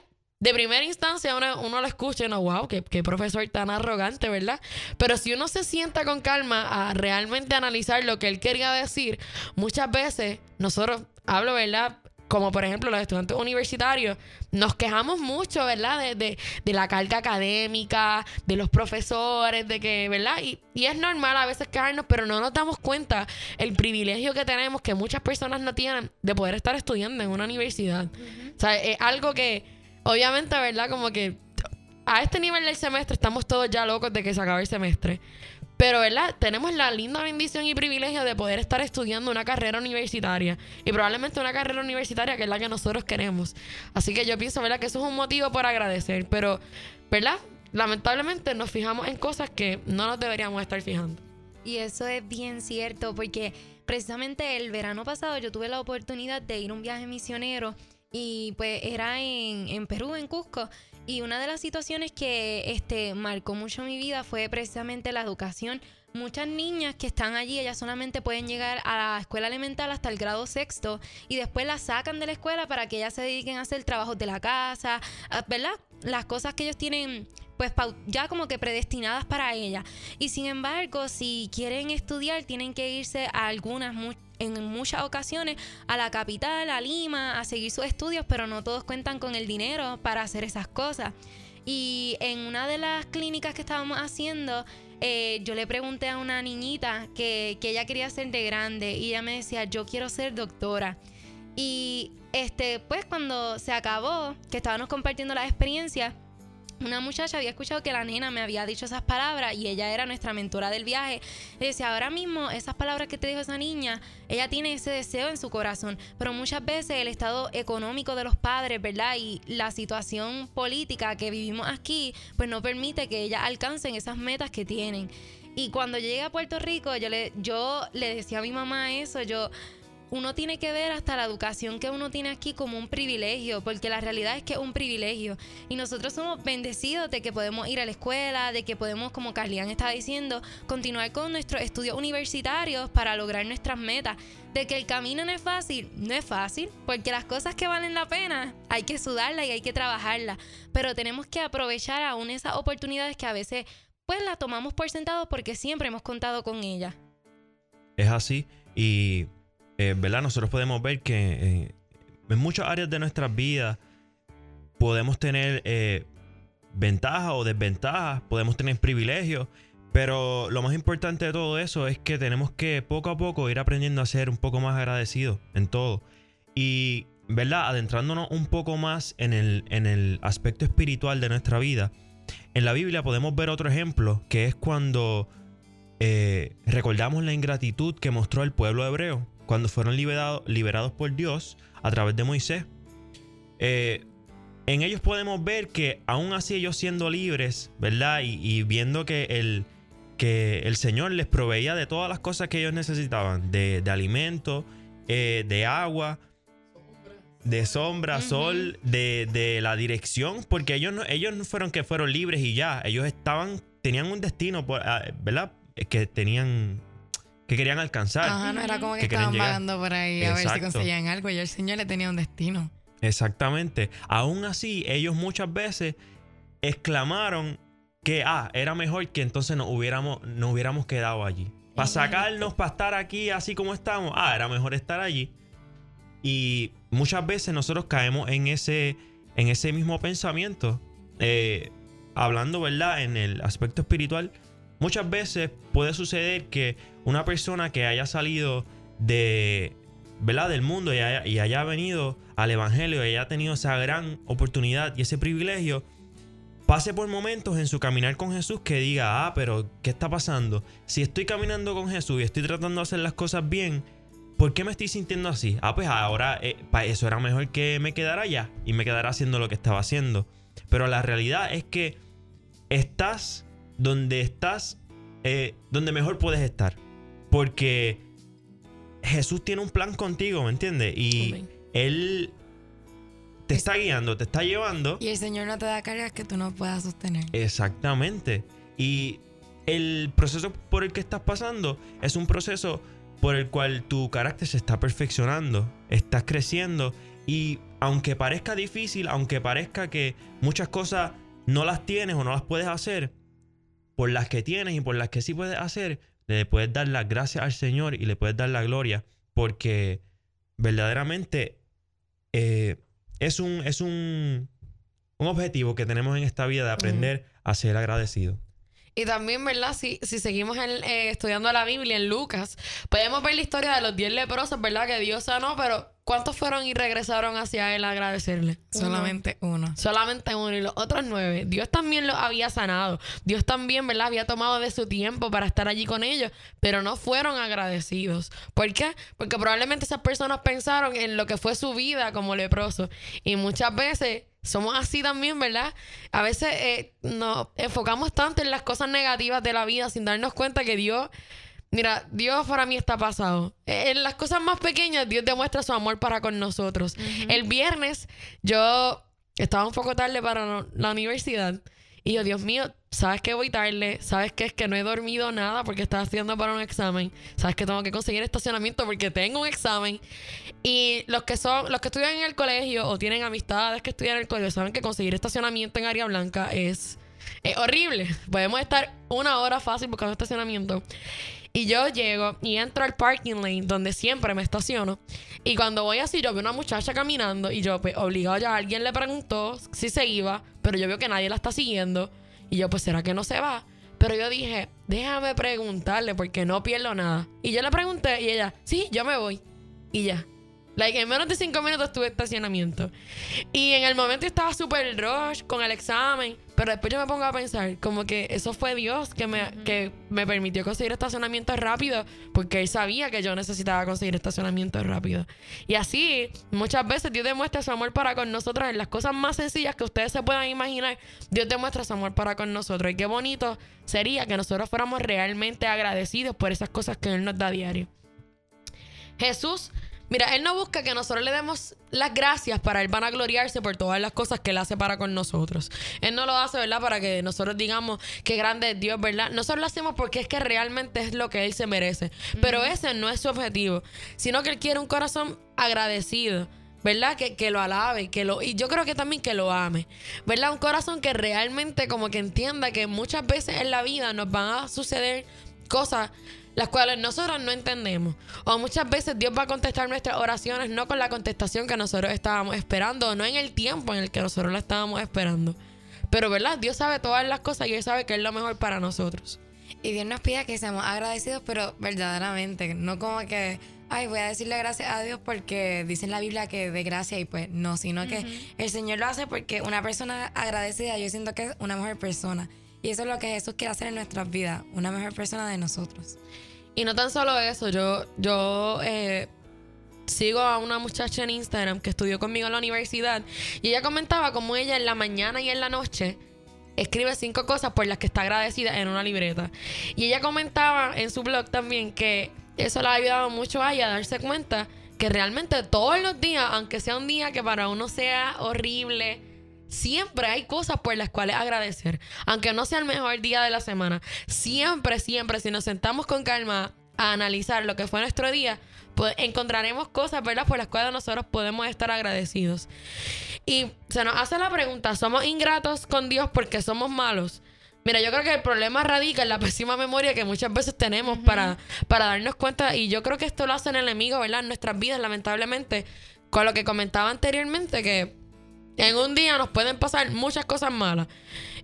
de primera instancia uno, uno lo escucha y uno, wow, qué, qué profesor tan arrogante, ¿verdad? Pero si uno se sienta con calma a realmente analizar lo que él quería decir, muchas veces nosotros, hablo, ¿verdad? Como por ejemplo los estudiantes universitarios, nos quejamos mucho, ¿verdad? De, de- de la carga académica, de los profesores, de que, ¿verdad? Y, y es normal a veces quejarnos, pero no nos damos cuenta el privilegio que tenemos, que muchas personas no tienen, de poder estar estudiando en una universidad. O sea, es algo que, obviamente, ¿verdad? Como que a este nivel del semestre estamos todos ya locos de que se acabe el semestre. Pero, ¿verdad? Tenemos la linda bendición y privilegio de poder estar estudiando una carrera universitaria. Y probablemente una carrera universitaria que es la que nosotros queremos. Así que yo pienso, ¿verdad? Que eso es un motivo por agradecer. Pero, ¿verdad? Lamentablemente nos fijamos en cosas que no nos deberíamos estar fijando. Y eso es bien cierto, porque precisamente el verano pasado yo tuve la oportunidad de ir a un viaje misionero y pues era en, en Perú, en Cusco. Y una de las situaciones que este, marcó mucho mi vida fue precisamente la educación. Muchas niñas que están allí, ellas solamente pueden llegar a la escuela elemental hasta el grado sexto y después las sacan de la escuela para que ellas se dediquen a hacer trabajos de la casa, a- ¿verdad? Las cosas que ellos tienen pues ya como que predestinadas para ellas. Y sin embargo, si quieren estudiar, tienen que irse a algunas, mu- en muchas ocasiones, a la capital, a Lima, a seguir sus estudios, pero no todos cuentan con el dinero para hacer esas cosas. Y en una de las clínicas que estábamos haciendo, eh, yo le pregunté a una niñita que, que ella quería ser de grande y ella me decía, yo quiero ser doctora. Y este, pues cuando se acabó, que estábamos compartiendo las experiencias, una muchacha había escuchado que la nena me había dicho esas palabras y ella era nuestra mentora del viaje. Le decía, ahora mismo esas palabras que te dijo esa niña, ella tiene ese deseo en su corazón, pero muchas veces el estado económico de los padres, ¿verdad? Y la situación política que vivimos aquí, pues no permite que ellas alcancen esas metas que tienen. Y cuando llegué a Puerto Rico, yo le, yo le decía a mi mamá eso, yo, uno tiene que ver hasta la educación que uno tiene aquí como un privilegio, porque la realidad es que es un privilegio. Y nosotros somos bendecidos de que podemos ir a la escuela, de que podemos, como Carlian estaba diciendo, continuar con nuestros estudios universitarios para lograr nuestras metas. De que el camino no es fácil, no es fácil, porque las cosas que valen la pena hay que sudarlas y hay que trabajarlas. Pero tenemos que aprovechar aún esas oportunidades que a veces pues las tomamos por sentado porque siempre hemos contado con ellas. Es así. Y, eh, ¿verdad? Nosotros podemos ver que eh, en muchas áreas de nuestras vidas podemos tener eh, ventajas o desventajas, podemos tener privilegios, pero lo más importante de todo eso es que tenemos que poco a poco ir aprendiendo a ser un poco más agradecidos en todo. Y, ¿verdad? Adentrándonos un poco más en el, en el aspecto espiritual de nuestra vida. En la Biblia podemos ver otro ejemplo, que es cuando eh, recordamos la ingratitud que mostró el pueblo hebreo cuando fueron liberado- liberados por Dios a través de Moisés. Eh, en ellos podemos ver que aún así ellos siendo libres, ¿verdad? Y, y viendo que el, que el Señor les proveía de todas las cosas que ellos necesitaban, de, de alimento, eh, de agua, de sombra, sol, de, de la dirección, porque ellos no, ellos no fueron que fueron libres y ya, ellos estaban, tenían un destino, ah, ¿verdad? Que tenían, que querían alcanzar. Ajá, no era como que, estaban vagando por ahí a ver si conseguían algo y el Señor le tenía un destino. Exactamente. Aún así, ellos muchas veces exclamaron que ah, era mejor que entonces nos hubiéramos, nos hubiéramos quedado allí. Para sacarnos, para estar aquí así como estamos, ah, era mejor estar allí. Y muchas veces nosotros caemos en ese, en ese mismo pensamiento. Eh, hablando, ¿verdad? En el aspecto espiritual, muchas veces puede suceder que una persona que haya salido de, ¿verdad? del mundo y haya, y haya venido al Evangelio y haya tenido esa gran oportunidad y ese privilegio, pase por momentos en su caminar con Jesús que diga, ah, pero ¿qué está pasando? Si estoy caminando con Jesús y estoy tratando de hacer las cosas bien, ¿por qué me estoy sintiendo así? Ah, pues ahora eh, pa- eso era mejor que me quedara allá y me quedara haciendo lo que estaba haciendo. Pero la realidad es que estás donde estás, eh, donde mejor puedes estar. Porque Jesús tiene un plan contigo, ¿me entiendes? Y Amén. Él te está guiando, te está llevando. Y el Señor no te da cargas que tú no puedas sostener. Exactamente. Y el proceso por el que estás pasando es un proceso por el cual tu carácter se está perfeccionando, estás creciendo y aunque parezca difícil, aunque parezca que muchas cosas no las tienes o no las puedes hacer, por las que tienes y por las que sí puedes hacer, le puedes dar las gracias al Señor y le puedes dar la gloria porque verdaderamente eh, es un, es un, un objetivo que tenemos en esta vida de aprender a ser agradecido. Y también, ¿verdad? Si, si seguimos eh, estudiando la Biblia en Lucas, podemos ver la historia de los 10 leprosos, ¿verdad? Que Dios sanó, pero ¿cuántos fueron y regresaron hacia Él a agradecerle? Solamente uno. Solamente uno y los otros nueve. Dios también los había sanado. Dios también, ¿verdad? Había tomado de su tiempo para estar allí con ellos, pero no fueron agradecidos. ¿Por qué? Porque probablemente esas personas pensaron en lo que fue su vida como leproso. Y muchas veces somos así también, ¿verdad? A veces eh, nos enfocamos tanto en las cosas negativas de la vida sin darnos cuenta que Dios Mira, Dios para mí está pasado. Eh, En las cosas más pequeñas, Dios demuestra su amor para con nosotros. El viernes, yo estaba un poco tarde para la universidad. Y yo, Dios mío, sabes que voy tarde, sabes que es que no he dormido nada porque estaba estudiando para un examen, sabes que tengo que conseguir estacionamiento porque tengo un examen. Y los que son, los que estudian en el colegio o tienen amistades que estudian en el colegio saben que conseguir estacionamiento en área blanca es, es horrible. Podemos estar una hora fácil buscando estacionamiento. Y yo llego y entro al parking lane donde siempre me estaciono. Y cuando voy así, yo veo una muchacha caminando y yo, pues, obligado ya alguien le preguntó si se iba, pero yo veo que nadie la está siguiendo. Y yo, pues, ¿será que no se va? Pero yo dije, déjame preguntarle porque no pierdo nada. Y yo le pregunté y ella, sí, yo me voy. Y ya. Like, en menos de cinco minutos tuve estacionamiento. Y en el momento estaba súper rush con el examen. Pero después yo me pongo a pensar, como que eso fue Dios que me, que me permitió conseguir estacionamiento rápido. Porque Él sabía que yo necesitaba conseguir estacionamiento rápido. Y así, muchas veces Dios demuestra su amor para con nosotros en las cosas más sencillas que ustedes se puedan imaginar. Dios demuestra su amor para con nosotros. Y qué bonito sería que nosotros fuéramos realmente agradecidos por esas cosas que Él nos da a diario. Jesús, mira, Él no busca que nosotros le demos las gracias para Él van a gloriarse por todas las cosas que Él hace para con nosotros. Él no lo hace, ¿verdad? Para que nosotros digamos qué grande es Dios, ¿verdad? Nosotros lo hacemos porque es que realmente es lo que Él se merece. Pero ese no es su objetivo, sino que Él quiere un corazón agradecido. ¿Verdad? Que, que lo alabe, que lo, y yo creo que también que lo ame, ¿verdad? Un corazón que realmente como que entienda que muchas veces en la vida nos van a suceder cosas las cuales nosotros no entendemos. O muchas veces Dios va a contestar nuestras oraciones no con la contestación que nosotros estábamos esperando, o no en el tiempo en el que nosotros la estábamos esperando. Pero, ¿verdad? Dios sabe todas las cosas y Él sabe que es lo mejor para nosotros. Y Dios nos pide que seamos agradecidos, pero verdaderamente, no como que, ay, voy a decirle gracias a Dios porque dice en la Biblia que de gracia y pues no, sino que el Señor lo hace porque una persona agradecida, yo siento que es una mejor persona. Y eso es lo que Jesús quiere hacer en nuestras vidas, una mejor persona de nosotros. Y no tan solo eso, yo, yo eh, sigo a una muchacha en Instagram que estudió conmigo en la universidad y ella comentaba cómo ella en la mañana y en la noche escribe cinco cosas por las que está agradecida en una libreta. Y ella comentaba en su blog también que eso le ha ayudado mucho a ella a darse cuenta que realmente todos los días, aunque sea un día que para uno sea horrible, siempre hay cosas por las cuales agradecer. Aunque no sea el mejor día de la semana, siempre, siempre, si nos sentamos con calma a analizar lo que fue nuestro día, pues encontraremos cosas, ¿verdad?, por las cuales nosotros podemos estar agradecidos. Y se nos hace la pregunta, ¿somos ingratos con Dios porque somos malos? Mira, yo creo que el problema radica en la pésima memoria que muchas veces tenemos para, para darnos cuenta, y yo creo que esto lo hace el enemigo, ¿verdad?, en nuestras vidas, lamentablemente, con lo que comentaba anteriormente, que en un día nos pueden pasar muchas cosas malas.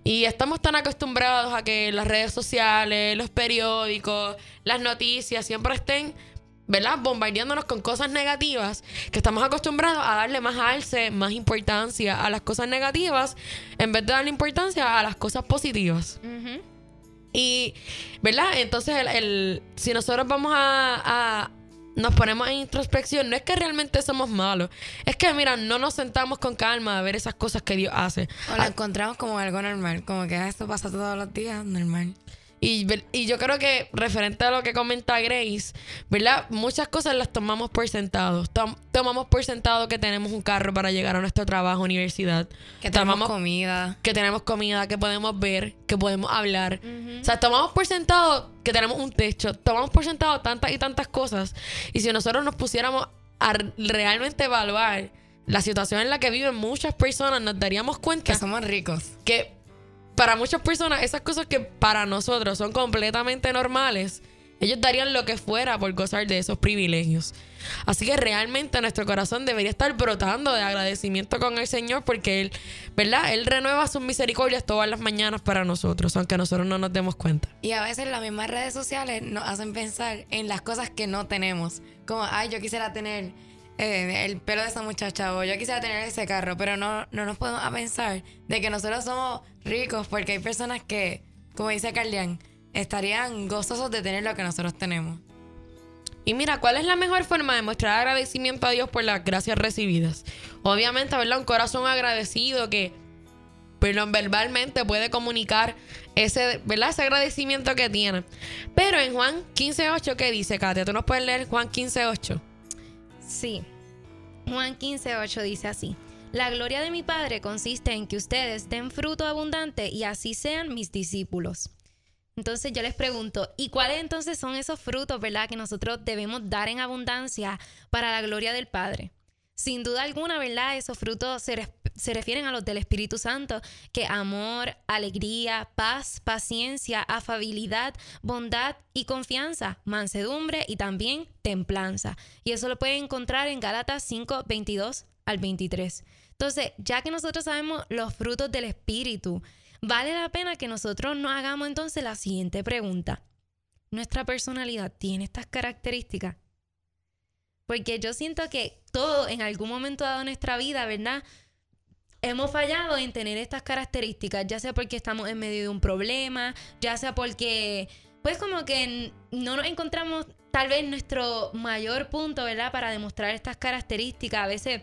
Y estamos tan acostumbrados a que las redes sociales, los periódicos, las noticias siempre estén ¿verdad? Bombardeándonos con cosas negativas, que estamos acostumbrados a darle más alce, más importancia a las cosas negativas, en vez de darle importancia a las cosas positivas. Y, ¿verdad? Entonces, el, el- si nosotros vamos a, a- Nos ponemos en introspección, no es que realmente somos malos, es que, mira, no nos sentamos con calma a ver esas cosas que Dios hace. O lo encontramos como algo normal, como que "Ah, esto pasa todos los días, normal. Y, y yo creo que referente a lo que comenta Grace, ¿verdad? Muchas cosas las tomamos por sentado. Tom- tomamos por sentado que tenemos un carro para llegar a nuestro trabajo, universidad. Que tenemos Tomamos- comida. que tenemos comida, que podemos ver, que podemos hablar. O sea, tomamos por sentado que tenemos un techo, tomamos por sentado tantas y tantas cosas. Y si nosotros nos pusiéramos a realmente evaluar la situación en la que viven muchas personas, nos daríamos cuenta Que somos ricos. que para muchas personas esas cosas que para nosotros son completamente normales, ellos darían lo que fuera por gozar de esos privilegios. Así que realmente nuestro corazón debería estar brotando de agradecimiento con el Señor porque Él, ¿verdad? Él renueva sus misericordias todas las mañanas para nosotros, aunque nosotros no nos demos cuenta. Y a veces las mismas redes sociales nos hacen pensar en las cosas que no tenemos. Como, ay, yo quisiera tener eh, el pelo de esa muchacha o yo quisiera tener ese carro, pero no, no nos podemos a pensar de que nosotros somos ricos porque hay personas que, como dice Carlian, estarían gozosos de tener lo que nosotros tenemos. Y mira, ¿cuál es la mejor forma de mostrar agradecimiento a Dios por las gracias recibidas? Obviamente, ¿verdad? Un corazón agradecido que, perdón, verbalmente puede comunicar ese, ¿verdad? Ese agradecimiento que tiene. Pero en Juan 15.8, ¿qué dice, Katia? ¿Tú nos puedes leer Juan 15.8? Sí. Juan 15:8 dice así: La gloria de mi Padre consiste en que ustedes den fruto abundante y así sean mis discípulos. Entonces yo les pregunto, ¿y cuáles entonces son esos frutos, verdad, que nosotros debemos dar en abundancia para la gloria del Padre? Sin duda alguna, ¿verdad? Esos frutos se, se refieren a los del Espíritu Santo, que amor, alegría, paz, paciencia, afabilidad, bondad y confianza, mansedumbre y también templanza. Y eso lo pueden encontrar en Gálatas 5, 22 al 23. Entonces, ya que nosotros sabemos los frutos del Espíritu, vale la pena que nosotros nos hagamos entonces la siguiente pregunta. ¿Nuestra personalidad tiene estas características? Porque yo siento que todo en algún momento dado de nuestra vida, ¿verdad? Hemos fallado en tener estas características, ya sea porque estamos en medio de un problema, ya sea porque, pues como que no nos encontramos tal vez nuestro mayor punto, ¿verdad? Para demostrar estas características. A veces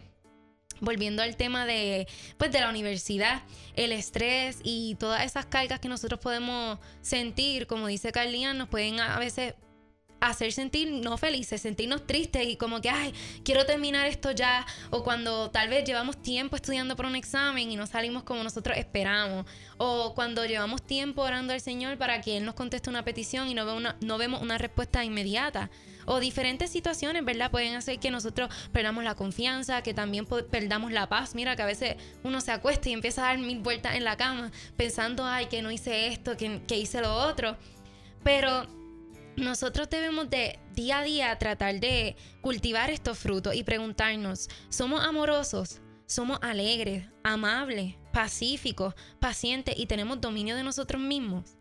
volviendo al tema de pues de la universidad, el estrés y todas esas cargas que nosotros podemos sentir, como dice Carlian, nos pueden a veces hacer sentir no felices, sentirnos tristes y como que, ay, quiero terminar esto ya, o cuando tal vez llevamos tiempo estudiando para un examen y no salimos como nosotros esperamos, o cuando llevamos tiempo orando al Señor para que Él nos conteste una petición y no, ve una- no vemos una respuesta inmediata, o diferentes situaciones, ¿verdad? Pueden hacer que nosotros perdamos la confianza, que también perdamos la paz. Mira que a veces uno se acuesta y empieza a dar mil vueltas en la cama pensando, ay, que no hice esto, que, que hice lo otro. Pero nosotros debemos de día a día tratar de cultivar estos frutos y preguntarnos, ¿somos amorosos? ¿Somos alegres, amables, pacíficos, pacientes y tenemos dominio de nosotros mismos?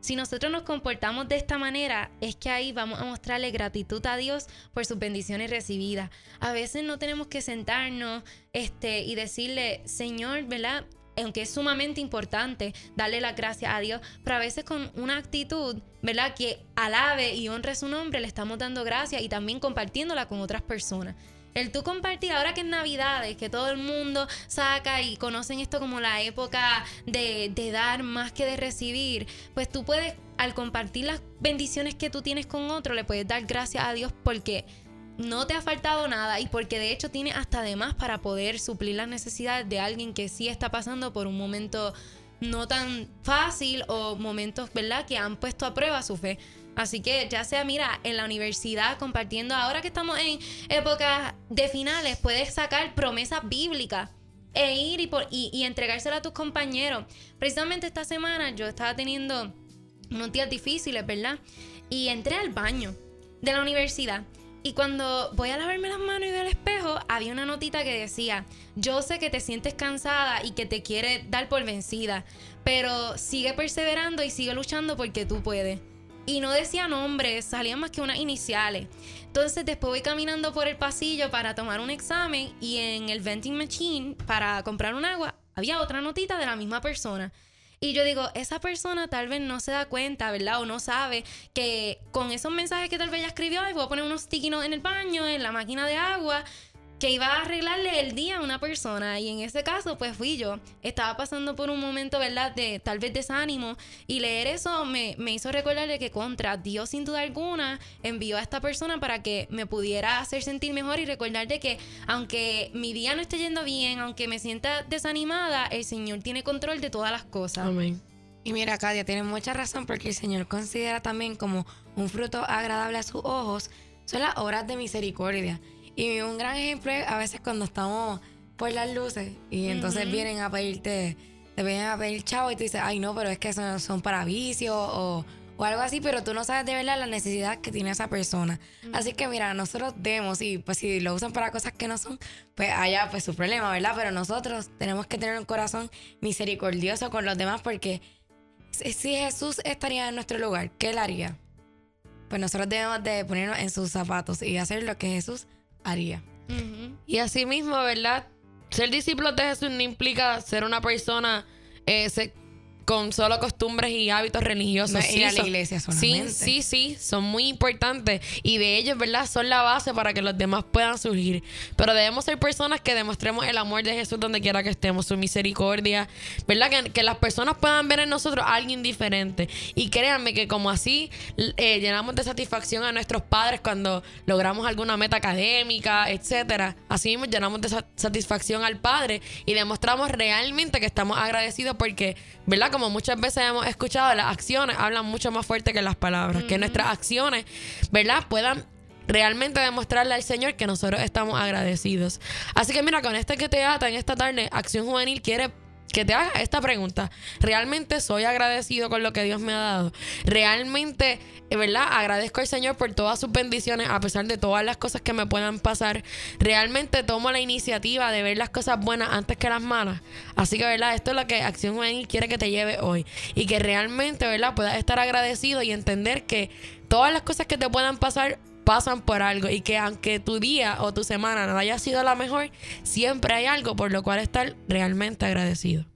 Si nosotros nos comportamos de esta manera, es que ahí vamos a mostrarle gratitud a Dios por sus bendiciones recibidas. A veces no tenemos que sentarnos este, y decirle, Señor, ¿verdad? Aunque es sumamente importante darle las gracias a Dios, pero a veces con una actitud, ¿verdad? Que alabe y honre su nombre, le estamos dando gracias y también compartiéndola con otras personas. El tú compartir, ahora que es Navidades, que todo el mundo saca y conocen esto como la época de, de dar más que de recibir, pues tú puedes, al compartir las bendiciones que tú tienes con otro, le puedes dar gracias a Dios porque no te ha faltado nada y porque de hecho tiene hasta de más para poder suplir las necesidades de alguien que sí está pasando por un momento no tan fácil o momentos, ¿verdad?, que han puesto a prueba su fe. Así que ya sea, mira, en la universidad compartiendo, ahora que estamos en épocas de finales, puedes sacar promesas bíblicas e ir y, por, y, entregársela a tus compañeros. Precisamente esta semana yo estaba teniendo unos días difíciles, ¿verdad? Y entré al baño de la universidad. Y cuando voy a lavarme las manos y veo el espejo, había una notita que decía, yo sé que te sientes cansada y que te quiere dar por vencida, pero sigue perseverando y sigue luchando porque tú puedes. y no decía nombres, salían más que unas iniciales. Entonces después voy caminando por el pasillo para tomar un examen y en el vending machine para comprar un agua había otra notita de la misma persona. Y yo digo, esa persona tal vez no se da cuenta, ¿verdad? O no sabe que con esos mensajes que tal vez ella escribió, voy a poner unos sticky en el baño, en la máquina de agua, que iba a arreglarle el día a una persona. Y en ese caso, pues fui yo. Estaba pasando por un momento, ¿verdad? De tal vez desánimo. Y leer eso me, me hizo recordarle que contra Dios, sin duda alguna, envió a esta persona para que me pudiera hacer sentir mejor y recordar de que aunque mi día no esté yendo bien, aunque me sienta desanimada, el Señor tiene control de todas las cosas. Amén. Y mira, Kadia, tienes mucha razón porque el Señor considera también como un fruto agradable a sus ojos son las obras de misericordia. Y un gran ejemplo es a veces cuando estamos por las luces y entonces vienen a pedirte, te vienen a pedir chavo y tú dices, ay no, pero es que son, son para vicio o, o algo así, pero tú no sabes de verdad la necesidad que tiene esa persona. Así que mira, nosotros demos y pues si lo usan para cosas que no son, pues allá pues su problema, ¿verdad? Pero nosotros tenemos que tener un corazón misericordioso con los demás porque si si Jesús estaría en nuestro lugar, ¿qué él haría? Pues nosotros debemos de ponernos en sus zapatos y hacer lo que Jesús haría. Ujú. Y así mismo, ¿verdad? Ser discípulo de Jesús no implica ser una persona eh, con solo costumbres y hábitos religiosos. No ir a la iglesia Sí, solamente. sí, sí, son muy importantes y de ellos, ¿verdad? Son la base para que los demás puedan surgir. Pero debemos ser personas que demostremos el amor de Jesús donde quiera que estemos, su misericordia, ¿verdad? Que, que las personas puedan ver en nosotros a alguien diferente. Y créanme que como así eh, llenamos de satisfacción a nuestros padres cuando logramos alguna meta académica, etcétera. Así mismo llenamos de sa- satisfacción al Padre y demostramos realmente que estamos agradecidos porque, ¿verdad? Como muchas veces hemos escuchado, las acciones hablan mucho más fuerte que las palabras. Que nuestras acciones, ¿verdad? Puedan realmente demostrarle al Señor que nosotros estamos agradecidos. Así que mira, con este que te ata en esta tarde, Acción Juvenil quiere que te haga esta pregunta. ¿Realmente soy agradecido con lo que Dios me ha dado? ¿Realmente, eh, verdad? Agradezco al Señor por todas sus bendiciones a pesar de todas las cosas que me puedan pasar. ¿Realmente tomo la iniciativa de ver las cosas buenas antes que las malas? Así que, ¿verdad? Esto es lo que Acción Juvenil quiere que te lleve hoy. Y que realmente, ¿verdad? Puedas estar agradecido y entender que todas las cosas que te puedan pasar pasan por algo y que aunque tu día o tu semana no haya sido la mejor, siempre hay algo por lo cual estar realmente agradecido.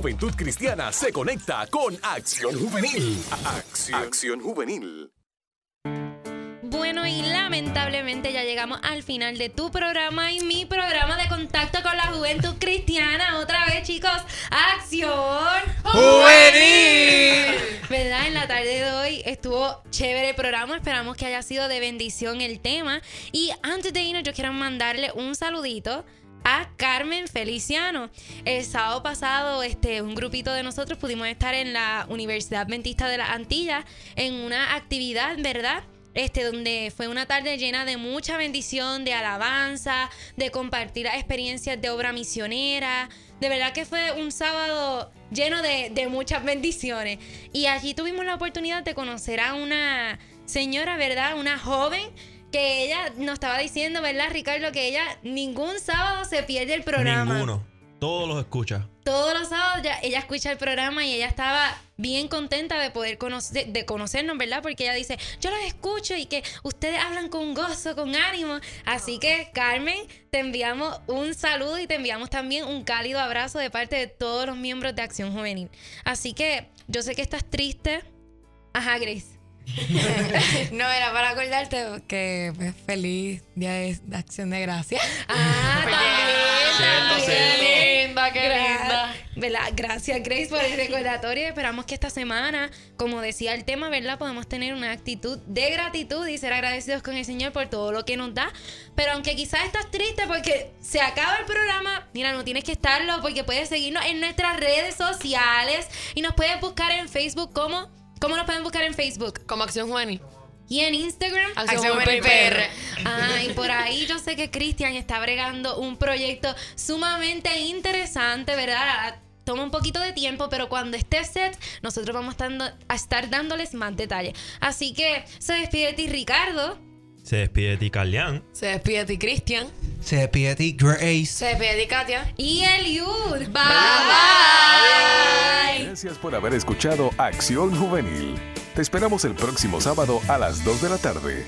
Juventud cristiana se conecta con Acción Juvenil. Acción, Acción Juvenil. Bueno, y lamentablemente ya llegamos al final de tu programa y mi programa de contacto con la juventud cristiana. Otra vez, chicos, acción ¡Juvenil! ¿Verdad? En la tarde de hoy estuvo chévere el programa. Esperamos que haya sido de bendición el tema. Y antes de irnos, yo quiero mandarle un saludito a Carmen Feliciano. El sábado pasado, este, un grupito de nosotros pudimos estar en la Universidad Adventista de las Antillas en una actividad, ¿verdad? Este, donde fue una tarde llena de mucha bendición, de alabanza, de compartir experiencias de obra misionera. De verdad que fue un sábado lleno de, de muchas bendiciones. Y allí tuvimos la oportunidad de conocer a una señora, ¿verdad? Una joven que ella nos estaba diciendo, ¿verdad, Ricardo? Que ella ningún sábado se pierde el programa. Ninguno. Todos los escucha. Todos los sábados ya- ella escucha el programa y ella estaba bien contenta de poder conocer, de conocernos, ¿verdad? Porque ella dice, yo los escucho y que ustedes hablan con gozo, con ánimo. Así que, Carmen, te enviamos un saludo y te enviamos también un cálido abrazo de parte de todos los miembros de Acción Juvenil. Así que, yo sé que estás triste. Ajá, Grace. no, era para acordarte que pues, feliz Día de, Acción de Gracias. Ah, también, Qué linda, qué Gra- linda. ¿verdad? Gracias, Grace, por el recordatorio. Esperamos que esta semana, como decía el tema, ¿verdad? Podemos tener una actitud de gratitud y ser agradecidos con el Señor por todo lo que nos da. Pero aunque quizás estás triste porque se acaba el programa, mira, no tienes que estarlo porque puedes seguirnos en nuestras redes sociales y nos puedes buscar en Facebook como... ¿Cómo nos pueden buscar en Facebook? Como Acción Juvenil. Y en Instagram, Acción Acción PR. Ah, y por ahí yo sé que Cristian está bregando un proyecto sumamente interesante, ¿verdad? Toma un poquito de tiempo, pero cuando esté set, nosotros vamos a estar dándoles más detalles. Así que se despide de ti, Ricardo. Se despide de ti, Calián. Se despide de ti, Cristian. Se despide de ti, Grace. Se despide de ti, Katia. Y Eliud. Bye bye. Gracias por haber escuchado Acción Juvenil. Te esperamos el próximo sábado a las 2 de la tarde.